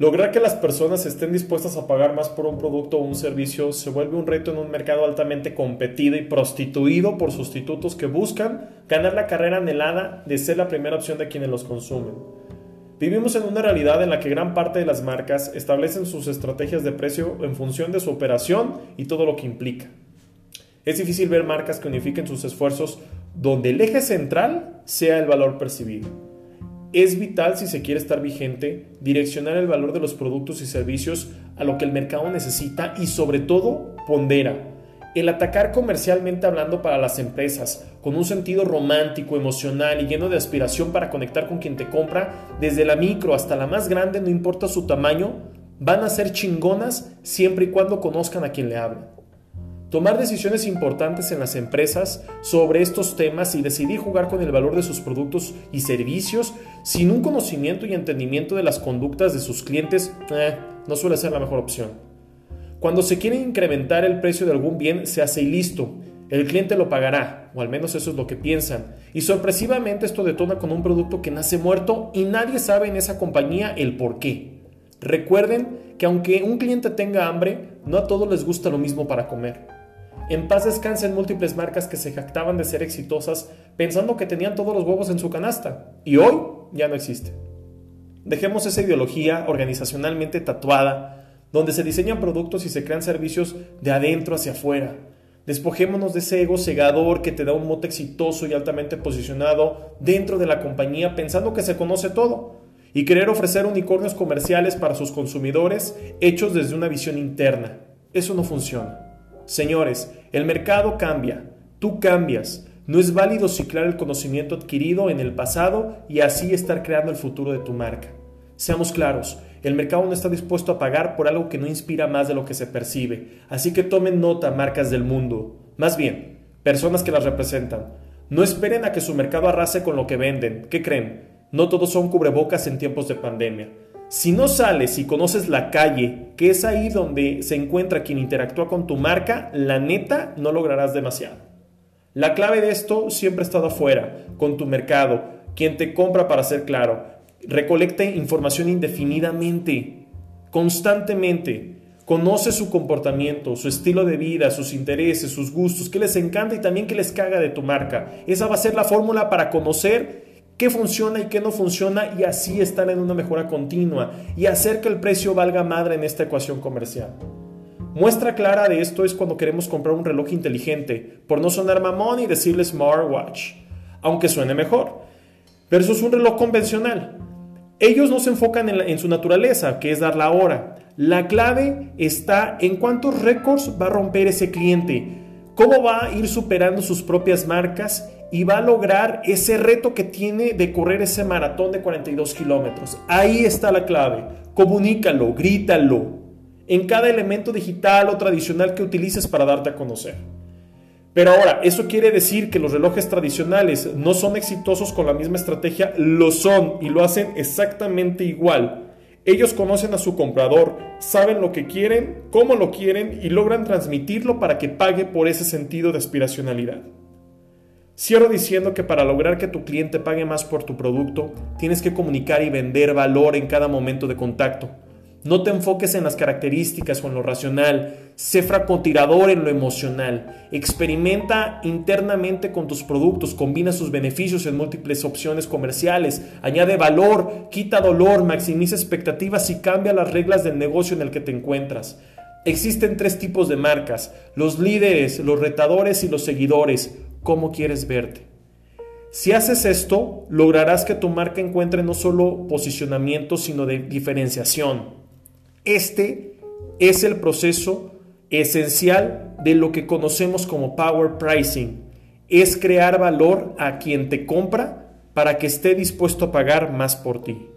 Lograr que las personas estén dispuestas a pagar más por un producto o un servicio se vuelve un reto en un mercado altamente competido y prostituido por sustitutos que buscan ganar la carrera anhelada de ser la primera opción de quienes los consumen. Vivimos en una realidad en la que gran parte de las marcas establecen sus estrategias de precio en función de su operación y todo lo que implica. Es difícil ver marcas que unifiquen sus esfuerzos donde el eje central sea el valor percibido. Es vital si se quiere estar vigente direccionar el valor de los productos y servicios a lo que el mercado necesita y sobre todo pondera. El atacar comercialmente hablando para las empresas, con un sentido romántico, emocional y lleno de aspiración para conectar con quien te compra, desde la micro hasta la más grande, no importa su tamaño, van a ser chingonas siempre y cuando conozcan a quien le hablan tomar decisiones importantes en las empresas sobre estos temas y decidir jugar con el valor de sus productos y servicios sin un conocimiento y entendimiento de las conductas de sus clientes eh, no suele ser la mejor opción. Cuando se quiere incrementar el precio de algún bien, se hace y listo. El cliente lo pagará, o al menos eso es lo que piensan. Y sorpresivamente esto detona con un producto que nace muerto y nadie sabe en esa compañía el por qué. Recuerden que aunque un cliente tenga hambre, no a todos les gusta lo mismo para comer. En paz descansen múltiples marcas que se jactaban de ser exitosas pensando que tenían todos los huevos en su canasta y hoy ya no existe. Dejemos esa ideología organizacionalmente tatuada donde se diseñan productos y se crean servicios de adentro hacia afuera. Despojémonos de ese ego cegador que te da un mote exitoso y altamente posicionado dentro de la compañía pensando que se conoce todo y querer ofrecer unicornios comerciales para sus consumidores hechos desde una visión interna. Eso no funciona. Señores, el mercado cambia, tú cambias. No es válido ciclar el conocimiento adquirido en el pasado y así estar creando el futuro de tu marca. Seamos claros, el mercado no está dispuesto a pagar por algo que no inspira más de lo que se percibe, así que tomen nota marcas del mundo, más bien, personas que las representan. No esperen a que su mercado arrase con lo que venden. ¿Qué creen? No todos son cubrebocas en tiempos de pandemia. Si no sales y conoces la calle, que es ahí donde se encuentra quien interactúa con tu marca, la neta no lograrás demasiado. La clave de esto siempre ha estado afuera, con tu mercado, quien te compra para ser claro. Recolecta información indefinidamente, constantemente. Conoce su comportamiento, su estilo de vida, sus intereses, sus gustos, qué les encanta y también qué les caga de tu marca. Esa va a ser la fórmula para conocer qué funciona y qué no funciona y así estar en una mejora continua y hacer que el precio valga madre en esta ecuación comercial. Muestra clara de esto es cuando queremos comprar un reloj inteligente, por no sonar mamón y decirle smartwatch, aunque suene mejor, versus un reloj convencional. Ellos no se enfocan en, en, su naturaleza, que es dar la hora. La clave está en cuántos récords va a romper ese cliente, cómo va a ir superando sus propias marcas y va a lograr ese reto que tiene de correr ese maratón de 42 kilómetros. Ahí está la clave. Comunícalo, grítalo en cada elemento digital o tradicional que utilices para darte a conocer. Pero ahora, ¿eso quiere decir que los relojes tradicionales no son exitosos con la misma estrategia? Lo son y lo hacen exactamente igual. Ellos conocen a su comprador, saben lo que quieren, cómo lo quieren y logran transmitirlo para que pague por ese sentido de aspiracionalidad. Cierro diciendo que para lograr que tu cliente pague más por tu producto, tienes que comunicar y vender valor en cada momento de contacto. No te enfoques en las características o en lo racional, sé francotirador en lo emocional. Experimenta internamente con tus productos, combina sus beneficios en múltiples opciones comerciales, añade valor, quita dolor, maximiza expectativas y cambia las reglas del negocio en el que te encuentras. Existen tres tipos de marcas, los líderes, los retadores y los seguidores cómo quieres verte. Si haces esto, lograrás que tu marca encuentre no solo posicionamiento, sino de diferenciación. Este es el proceso esencial de lo que conocemos como power pricing. Es crear valor a quien te compra para que esté dispuesto a pagar más por ti.